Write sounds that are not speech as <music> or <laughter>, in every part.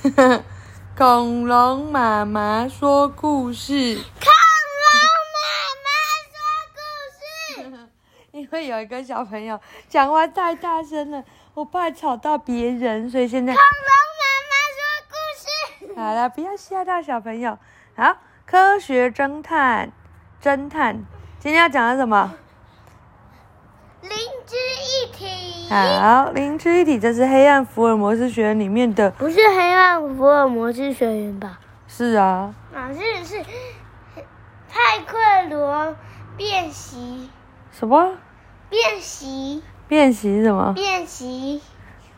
<laughs> 恐龙妈妈说故事。恐龙妈妈说故事。<laughs> 因为有一个小朋友讲话太大声了，我怕吵到别人，所以现在。恐龙妈妈说故事。好了，不要吓到小朋友。好，科学侦探，侦探，今天要讲的什么？灵知一体。好，灵知一体，这是黑暗福尔摩斯学院里面的。不是黑暗福尔摩斯学院吧？是啊。哪是是派克罗变习。什么？变习。变习什么？变习。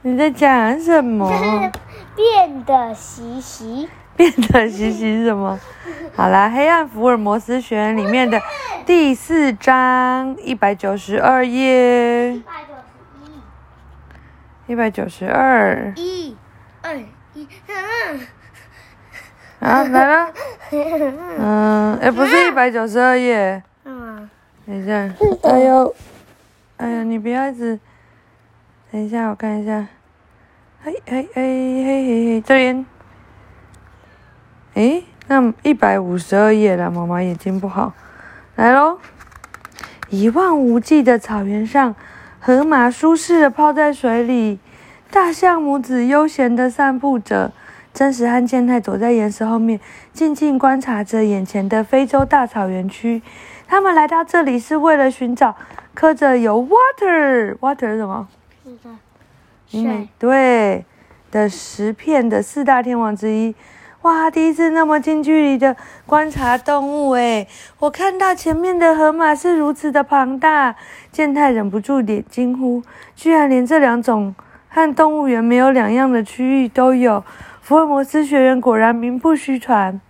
你在讲什么？变的习习。变的习习是什么？好啦，黑暗福尔摩斯学院里面的第四章一百九十二页。一百九十二。一、二、一，嗯。啊，来了。<laughs> 嗯，哎，不是一百九十二页。嗯。等一下。哎呦，哎呀，你不要一直。等一下，我看一下。嘿，嘿，嘿，嘿，嘿，嘿，这边。诶，那一百五十二页了，妈妈眼睛不好，来喽！一望无际的草原上，河马舒适的泡在水里，大象母子悠闲的散步着。真实和健太躲在岩石后面，静静观察着眼前的非洲大草原区。他们来到这里是为了寻找刻着有 water water 是什么？水。对的石片的四大天王之一。哇！第一次那么近距离的观察动物，诶，我看到前面的河马是如此的庞大，健太忍不住点惊呼：居然连这两种和动物园没有两样的区域都有！福尔摩斯学院果然名不虚传。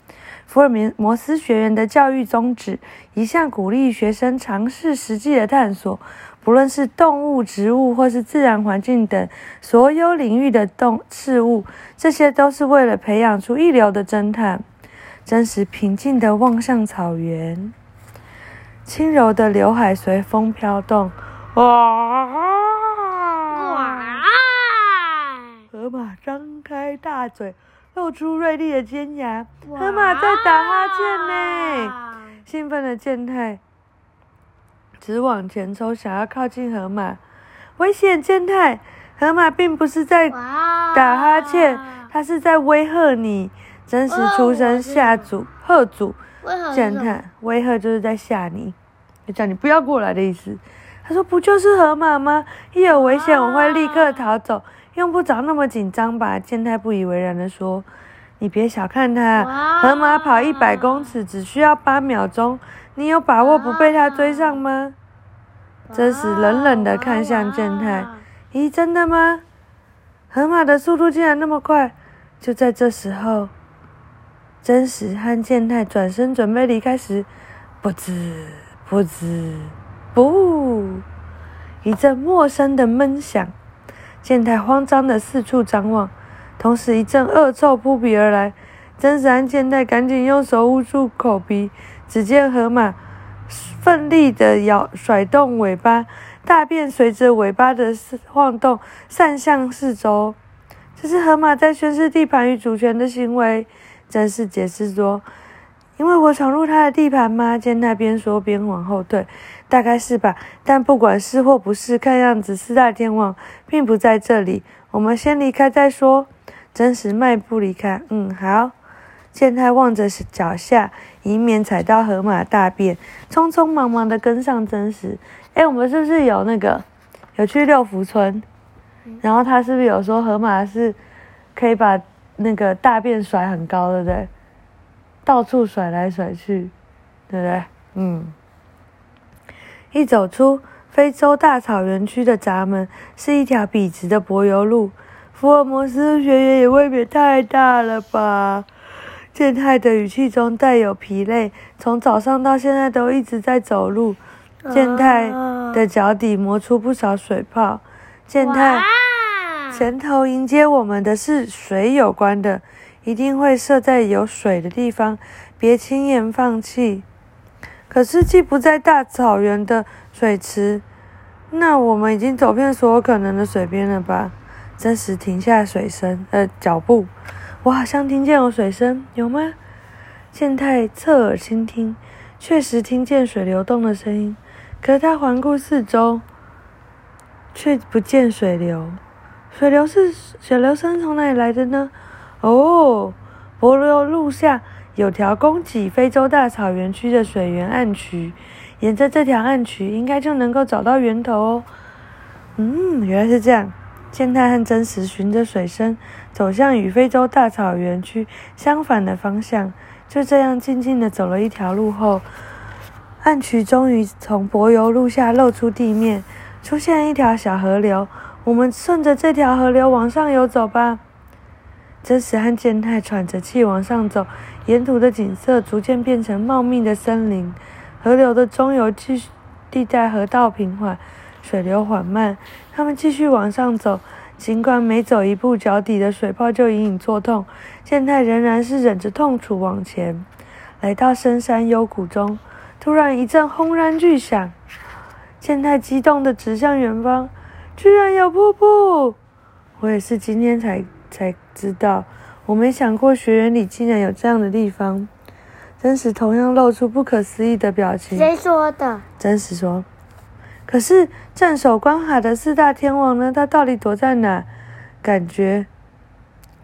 福尔摩斯学院的教育宗旨一向鼓励学生尝试实际的探索。不论是动物、植物，或是自然环境等所有领域的动事物，这些都是为了培养出一流的侦探。真实平静的望向草原，轻柔的刘海随风飘动。哇！哇！河马张开大嘴，露出锐利的尖牙。河马在打哈欠呢！兴奋的健太。直往前冲，想要靠近河马。危险，健太！河马并不是在打哈欠，它是在威吓你。真实出生吓阻吓阻，健太威吓就是在吓你，就叫你不要过来的意思。他说：“不就是河马吗？一有危险我会立刻逃走，用不着那么紧张吧？”健太不以为然的说：“你别小看它，河马跑一百公尺只需要八秒钟。”你有把握不被他追上吗？真实冷冷的看向健太，咦，真的吗？河马的速度竟然那么快！就在这时候，真实和健太转身准备离开时，不知不知，不！一阵陌生的闷响，健太慌张的四处张望，同时一阵恶臭扑鼻而来。真实和健太赶紧用手捂住口鼻。只见河马奋力的摇甩动尾巴，大便随着尾巴的晃动散向四周。这是河马在宣示地盘与主权的行为。真是解释说：“因为我闯入他的地盘吗？”见他边说边往后退，大概是吧。但不管是或不是，看样子四大天王并不在这里。我们先离开再说。真实迈步离开。嗯，好。健太望着脚下，以免踩到河马大便，匆匆忙忙的跟上真实。哎，我们是不是有那个有去六福村？然后他是不是有说河马是可以把那个大便甩很高，对不对？到处甩来甩去，对不对？嗯。一走出非洲大草原区的闸门，是一条笔直的柏油路。福尔摩斯学院也未免太大了吧？健太的语气中带有疲累，从早上到现在都一直在走路。健太的脚底磨出不少水泡。健太，前头迎接我们的是水有关的，一定会设在有水的地方，别轻言放弃。可是既不在大草原的水池，那我们已经走遍所有可能的水边了吧？真实停下水声，呃，脚步。我好像听见有水声，有吗？健太侧耳倾听，确实听见水流动的声音。可是他环顾四周，却不见水流。水流是水流声从哪里来的呢？哦，柏油路下有条供给非洲大草原区的水源暗渠，沿着这条暗渠，应该就能够找到源头哦。嗯，原来是这样。健太和真实循着水声走向与非洲大草原区相反的方向。就这样静静地走了一条路后，暗渠终于从柏油路下露出地面，出现一条小河流。我们顺着这条河流往上游走吧。真实和健太喘着气往上走，沿途的景色逐渐变成茂密的森林。河流的中游继续地带河道平缓，水流缓慢。他们继续往上走，尽管每走一步，脚底的水泡就隐隐作痛，健太仍然是忍着痛楚往前。来到深山幽谷中，突然一阵轰然巨响，健太激动地指向远方，居然有瀑布！我也是今天才才知道，我没想过学园里竟然有这样的地方。真实同样露出不可思议的表情。谁说的？真实说。可是镇守关海的四大天王呢？他到底躲在哪？感觉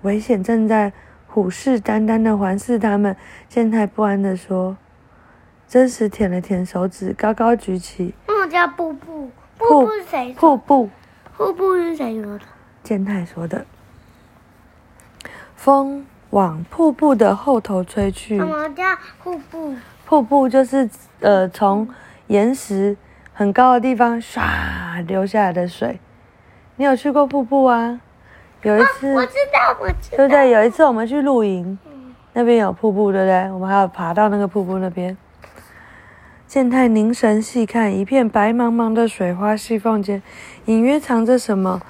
危险正在虎视眈眈的环视他们。健太不安地说：“真实舔了舔手指，高高举起。”那叫瀑布。瀑布是谁？瀑布。瀑布是谁说的？健太说的。风往瀑布的后头吹去。什么叫瀑布？瀑布就是呃，从岩石。很高的地方，唰流下来的水。你有去过瀑布啊？有一次，我知道，我知道，对不对？有一次我们去露营，那边有瀑布，对不对？我们还要爬到那个瀑布那边。健太凝神细看，一片白茫茫的水花细缝间，隐约藏着什么？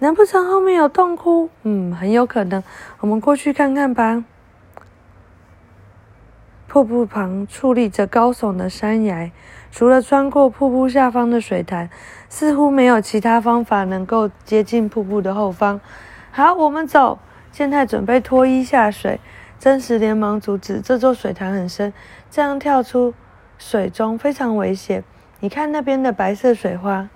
难不成后面有洞窟？嗯，很有可能。我们过去看看吧。瀑布旁矗立着高耸的山崖。除了穿过瀑布下方的水潭，似乎没有其他方法能够接近瀑布的后方。好，我们走。健太准备脱衣下水，真实连忙阻止。这座水潭很深，这样跳出水中非常危险。你看那边的白色水花，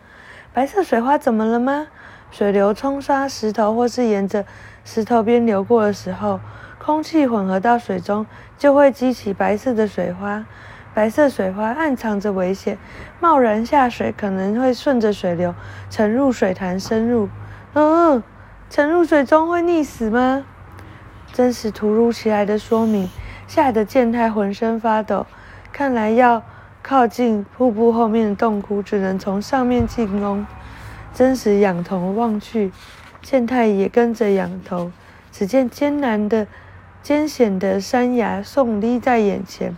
白色水花怎么了吗？水流冲刷石头或是沿着石头边流过的时候，空气混合到水中，就会激起白色的水花。白色水花暗藏着危险，贸然下水可能会顺着水流沉入水潭深入。嗯，沉入水中会溺死吗？真实突如其来的说明吓得健太浑身发抖。看来要靠近瀑布后面的洞窟，只能从上面进攻。真实仰头望去，健太也跟着仰头。只见艰难的、艰险的山崖耸立在眼前。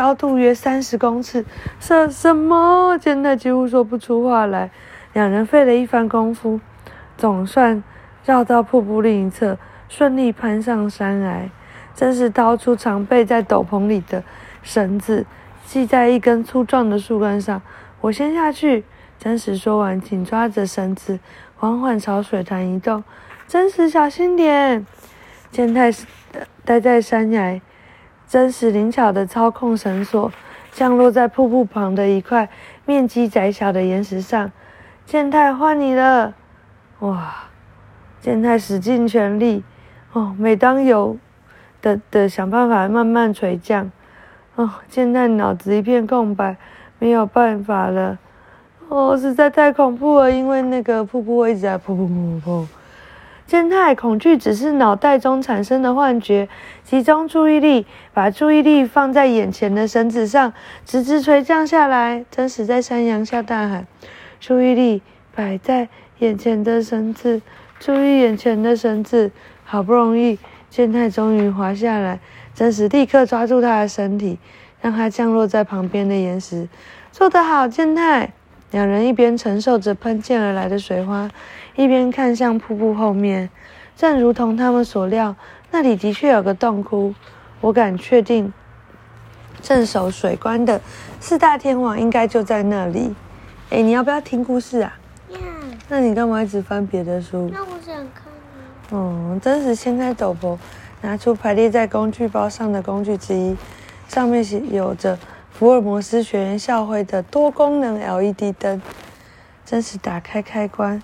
高度约三十公尺，什什么？健太几乎说不出话来。两人费了一番功夫，总算绕到瀑布另一侧，顺利攀上山崖。真是掏出常备在斗篷里的绳子，系在一根粗壮的树干上。我先下去。真实说完，紧抓着绳子，缓缓朝水潭移动。真实小心点。健太待在山崖。真实灵巧的操控绳索，降落在瀑布旁的一块面积窄小的岩石上。健太换你了，哇！健太使尽全力，哦，每当有的的想办法慢慢垂降，哦，健太脑子一片空白，没有办法了，哦，实在太恐怖了，因为那个瀑布一直在噗噗噗噗噗。健太恐惧只是脑袋中产生的幻觉，集中注意力，把注意力放在眼前的绳子上，直直垂降下来。真实在山羊下大喊：“注意力摆在眼前的绳子，注意眼前的绳子。”好不容易，健太终于滑下来，真实立刻抓住他的身体，让他降落在旁边的岩石。做得好，健太！两人一边承受着喷溅而来的水花。一边看向瀑布后面，正如同他们所料，那里的确有个洞窟。我敢确定，镇守水关的四大天王应该就在那里。哎，你要不要听故事啊？要。那你干嘛一直翻别的书？那我想看。哦，真实掀开斗篷，拿出排列在工具包上的工具之一，上面写有着福尔摩斯学院校徽的多功能 LED 灯。真实打开开关，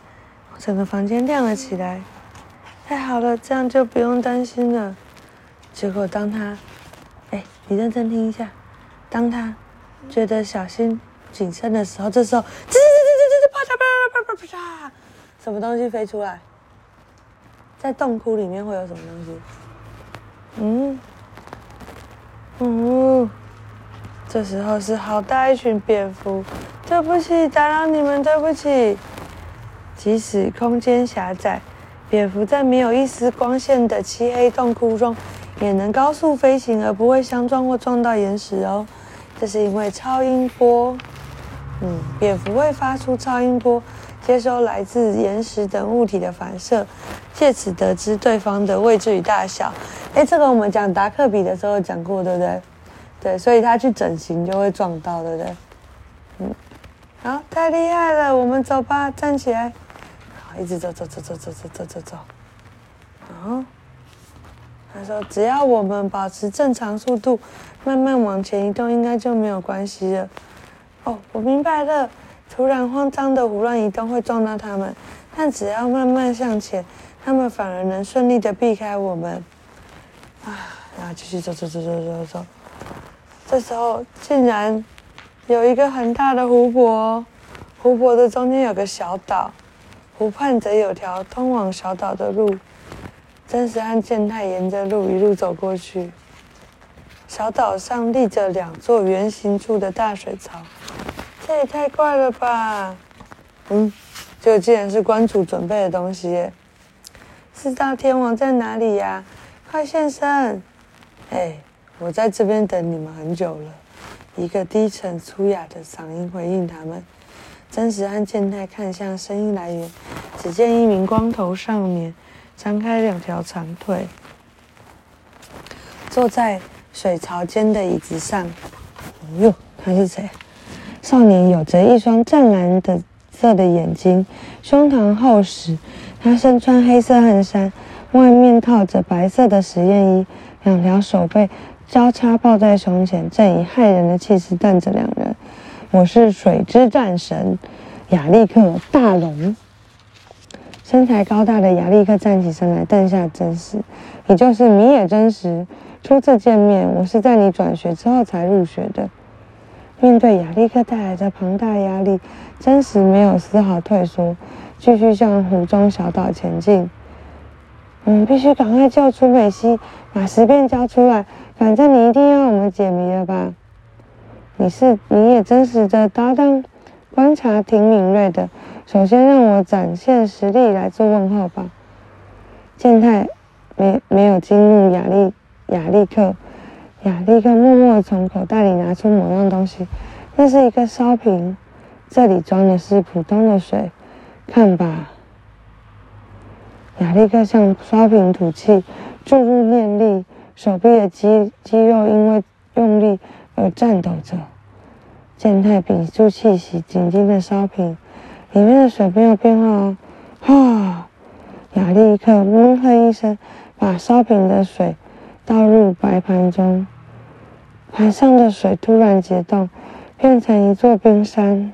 整个房间亮了起来。太好了，这样就不用担心了。结果当他，哎，你认真听一下，当他觉得小心谨慎的时候，这时候，吱吱吱吱吱吱，啪嚓啪嚓啪啪啪嚓，什么东西飞出来？在洞窟里面会有什么东西？嗯，嗯，这时候是好大一群蝙蝠。对不起，打扰你们，对不起。即使空间狭窄，蝙蝠在没有一丝光线的漆黑洞窟中，也能高速飞行而不会相撞或撞到岩石哦。这是因为超音波。嗯，蝙蝠会发出超音波，接收来自岩石等物体的反射，借此得知对方的位置与大小。哎，这个我们讲达克比的时候讲过，对不对？对，所以他去整形就会撞到，对不对？嗯。好，太厉害了！我们走吧，站起来。一直走，走，走，走，走，走，走，走，走。然后，他说：“只要我们保持正常速度，慢慢往前移动，应该就没有关系了。”哦，我明白了。突然慌张的胡乱移动会撞到他们，但只要慢慢向前，他们反而能顺利的避开我们。啊，然后继续走，走，走，走，走，走。这时候竟然。有一个很大的湖泊，湖泊的中间有个小岛，湖畔则有条通往小岛的路。真实和健太沿着路一路走过去。小岛上立着两座圆形柱的大水槽，这也太怪了吧！嗯，这竟然是关主准备的东西。四大天王在哪里呀？快现身！哎，我在这边等你们很久了。一个低沉粗哑的嗓音回应他们。真实和健太看向声音来源，只见一名光头少年张开两条长腿，坐在水槽间的椅子上。哟，他是谁？少年有着一双湛蓝的色的眼睛，胸膛厚实。他身穿黑色汗衫，外面套着白色的实验衣，两条手背。交叉抱在胸前，正以骇人的气势瞪着两人。我是水之战神亚历克大龙。身材高大的亚历克站起身来，瞪下真实，你就是米野真实。初次见面，我是在你转学之后才入学的。面对亚历克带来的庞大压力，真实没有丝毫退缩，继续向湖中小岛前进。我们必须赶快救出美希，把石片交出来。反正你一定要我们解谜了吧？你是你也真实的搭档，观察挺敏锐的。首先让我展现实力来做问号吧。健太没没有惊怒亚历亚历克，亚历克默默从口袋里拿出某样东西，那是一个烧瓶，这里装的是普通的水，看吧。亚历克向烧瓶吐气，注入念力。手臂的肌肌肉因为用力而颤抖着。健太屏住气息，紧盯着烧瓶，里面的水没有变化哦。哈！亚历克闷哼一声，把烧瓶的水倒入白盘中。盘上的水突然结冻，变成一座冰山。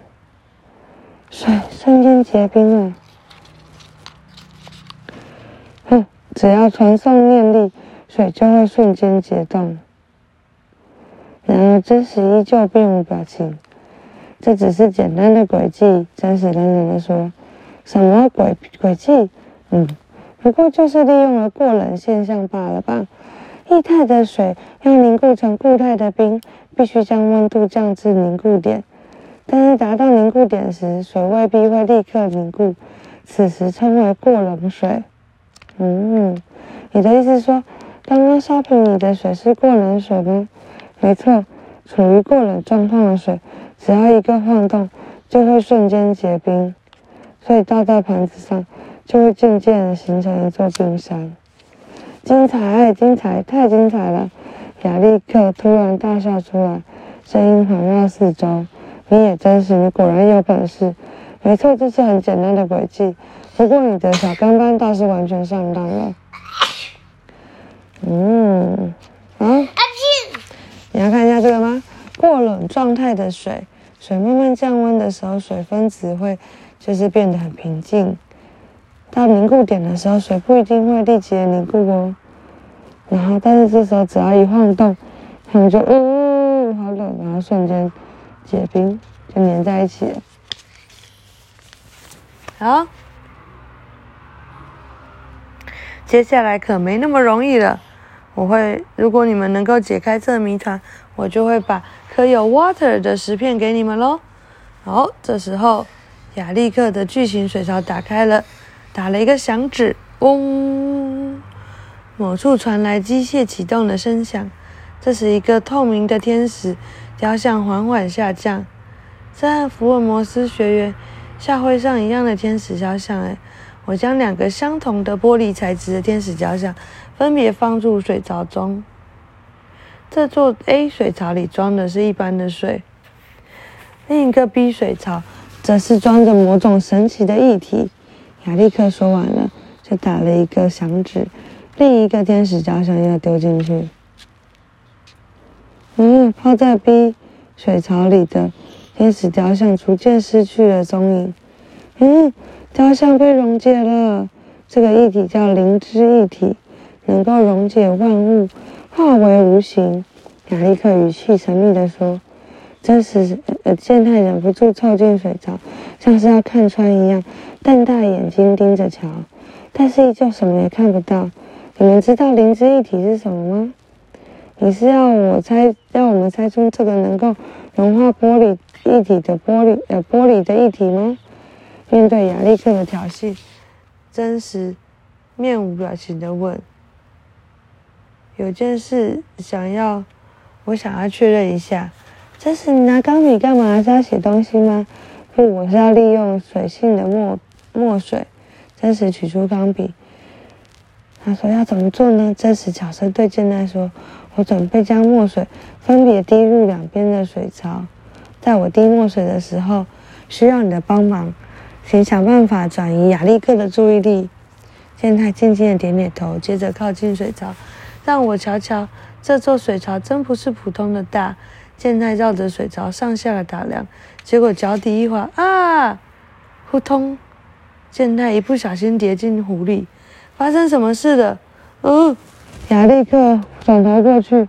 水瞬间结冰了。哼，只要传送念力。水就会瞬间结冻。然而，真实依旧并无表情。这只是简单的轨迹，真实冷冷的说：“什么轨轨迹？嗯，不过就是利用了过冷现象罢了吧。液态的水要凝固成固态的冰，必须将温度降至凝固点。但是达到凝固点时，水未必会立刻凝固，此时称为过冷水。嗯，你的意思说？”刚刚烧瓶里的水是过冷水吗？没错，处于过冷状况的水，只要一个晃动，就会瞬间结冰，所以倒在盘子上，就会渐渐的形成一座冰山。精彩，精彩，太精彩了！亚历克突然大笑出来，声音环绕四周。你也真是，你果然有本事。没错，这是很简单的轨迹，不过你的小跟班倒是完全上当了。嗯，啊，你要看一下这个吗？状态的水，水慢慢降温的时候，水分子会就是变得很平静。到凝固点的时候，水不一定会立即凝固哦。然后，但是这时候只要一晃动，它们就哦，好冷，然后瞬间结冰，就粘在一起了。好，接下来可没那么容易了。我会，如果你们能够解开这谜团，我就会把可有 water 的石片给你们喽。好，这时候亚历克的巨型水槽打开了，打了一个响指，嗡，某处传来机械启动的声响。这是一个透明的天使雕像缓缓下降，这和福尔摩斯学员下会上一样的天使肖像。哎，我将两个相同的玻璃材质的天使雕像。分别放入水槽中。这座 A 水槽里装的是一般的水，另一个 B 水槽则是装着某种神奇的液体。亚历克说完了，就打了一个响指，另一个天使雕像要丢进去。嗯，泡在 B 水槽里的天使雕像逐渐失去了踪影。嗯，雕像被溶解了。这个液体叫灵芝液体。能够溶解万物，化为无形。亚历克语气神秘地说：“真实。”呃，健太忍不住凑近水槽，像是要看穿一样，瞪大眼睛盯着瞧，但是依旧什么也看不到。你们知道灵芝一体是什么吗？你是要我猜，要我们猜出这个能够融化玻璃一体的玻璃呃玻璃的一体吗？面对亚历克的挑衅，真实面无表情地问。有件事想要，我想要确认一下，这是你拿钢笔干嘛？是要写东西吗？不，我是要利用水性的墨墨水。真实取出钢笔，他说要怎么做呢？真实悄声对健太说：“我准备将墨水分别滴入两边的水槽，在我滴墨水的时候，需要你的帮忙，请想办法转移亚历克的注意力。”健太静静的点点头，接着靠近水槽。让我瞧瞧，这座水槽真不是普通的大。健太绕着水槽上下的打量，结果脚底一滑，啊！扑通！健太一不小心跌进湖里。发生什么事了？嗯，亚历克转头过去，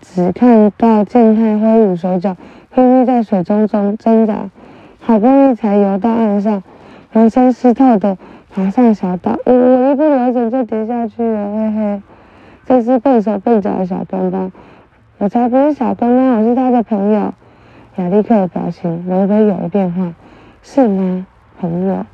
只看到健太挥舞手脚，拼命在水中中挣扎，好不容易才游到岸上，浑身湿透的爬上小岛。我我一不留神就跌下去了，嘿嘿。这只笨手笨脚的小跟班，我才不是小跟班，我是他的朋友。亚历克的表情微微有了变化，是吗，朋友？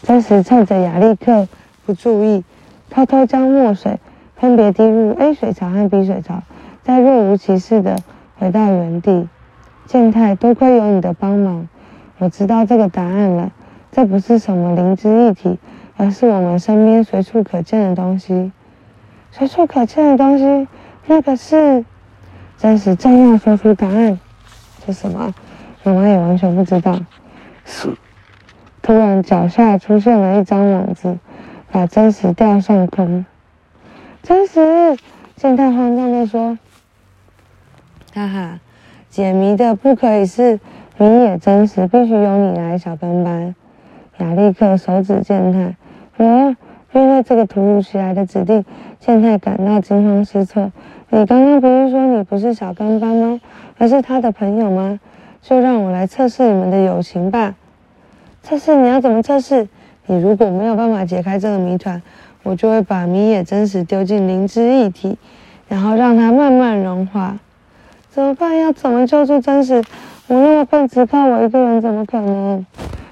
这时趁着亚历克不注意，偷偷将墨水分别滴入 A 水槽和 B 水槽，再若无其事的回到原地。健太，多亏有你的帮忙，我知道这个答案了。这不是什么灵芝一体，而是我们身边随处可见的东西。随处可见的东西，那个是真实正要说出答案是什么？妈妈也完全不知道。突然脚下出现了一张网子，把真实吊上空。真实，健太慌张的说：“哈哈，解谜的不可以是谜也真实，必须由你来，小跟班。”亚历克手指健太，我。面对这个突如其来的指令，健太感到惊慌失措。你刚刚不是说你不是小跟班吗？而是他的朋友吗？就让我来测试你们的友情吧。测试你要怎么测试？你如果没有办法解开这个谜团，我就会把米野真实丢进灵芝液体，然后让它慢慢融化。怎么办？要怎么救助真实？我那么笨，只靠我一个人怎么可能？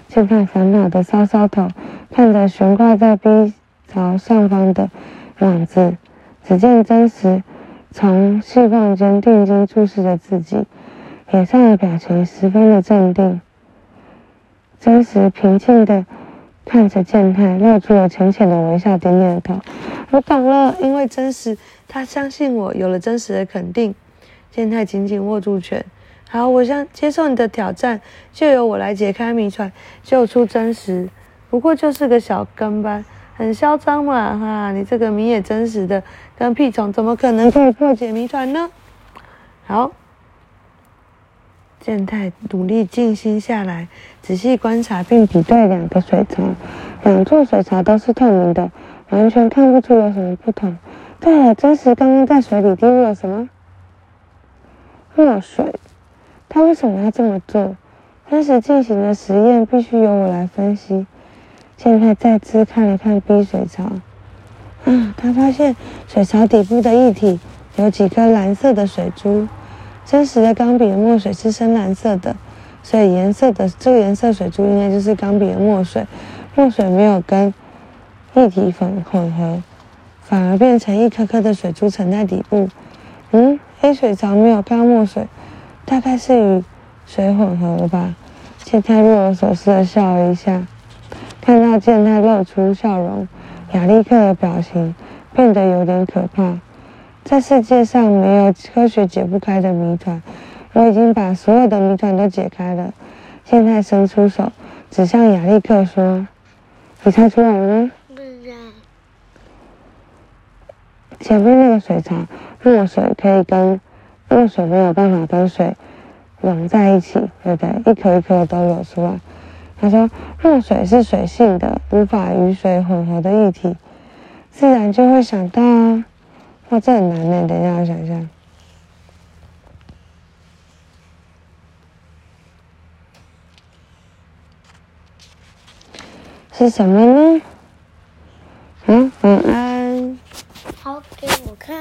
健太烦恼的搔搔头，看着悬挂在冰。朝上方的网子，只见真实从细缝间定睛注视着自己，脸上的表情十分的镇定。真实平静的看着健太，露出了浅浅的微笑，点点头。我懂了，因为真实他相信我，有了真实的肯定。健太紧紧握住拳，好，我想接受你的挑战，就由我来解开谜团，救出真实。不过就是个小跟班。很嚣张嘛哈！你这个谜也真实的，跟屁虫怎么可能可以破解谜团呢？好，健太努力静心下来，仔细观察并比对两个水槽，两座水槽都是透明的，完全看不出有什么不同。对了，真实刚刚在水里滴入了什么？墨水。他为什么要这么做？真实进行的实验必须由我来分析。现在再次看了看 B 水槽，啊，他发现水槽底部的液体有几颗蓝色的水珠。真实的钢笔的墨水是深蓝色的，所以颜色的这个颜色水珠应该就是钢笔的墨水。墨水没有跟液体粉混合，反而变成一颗颗的水珠沉在底部。嗯，A 水槽没有钢墨水，大概是与水混合了吧？现在若有所思的笑了一下。看到健太露出笑容，亚历克的表情变得有点可怕。在世界上没有科学解不开的谜团，我已经把所有的谜团都解开了。健太伸出手，指向亚历克说：“你猜出来了吗？”“不知道。”前面那个水槽，墨水可以跟墨水没有办法跟水融在一起，对不对？一颗一颗都有出来。他说：“若水是水性的，无法与水混合的液体，自然就会想到啊。”哇，这很难呢。等一下，我想一下。是什么呢？嗯，晚安。好，给我看。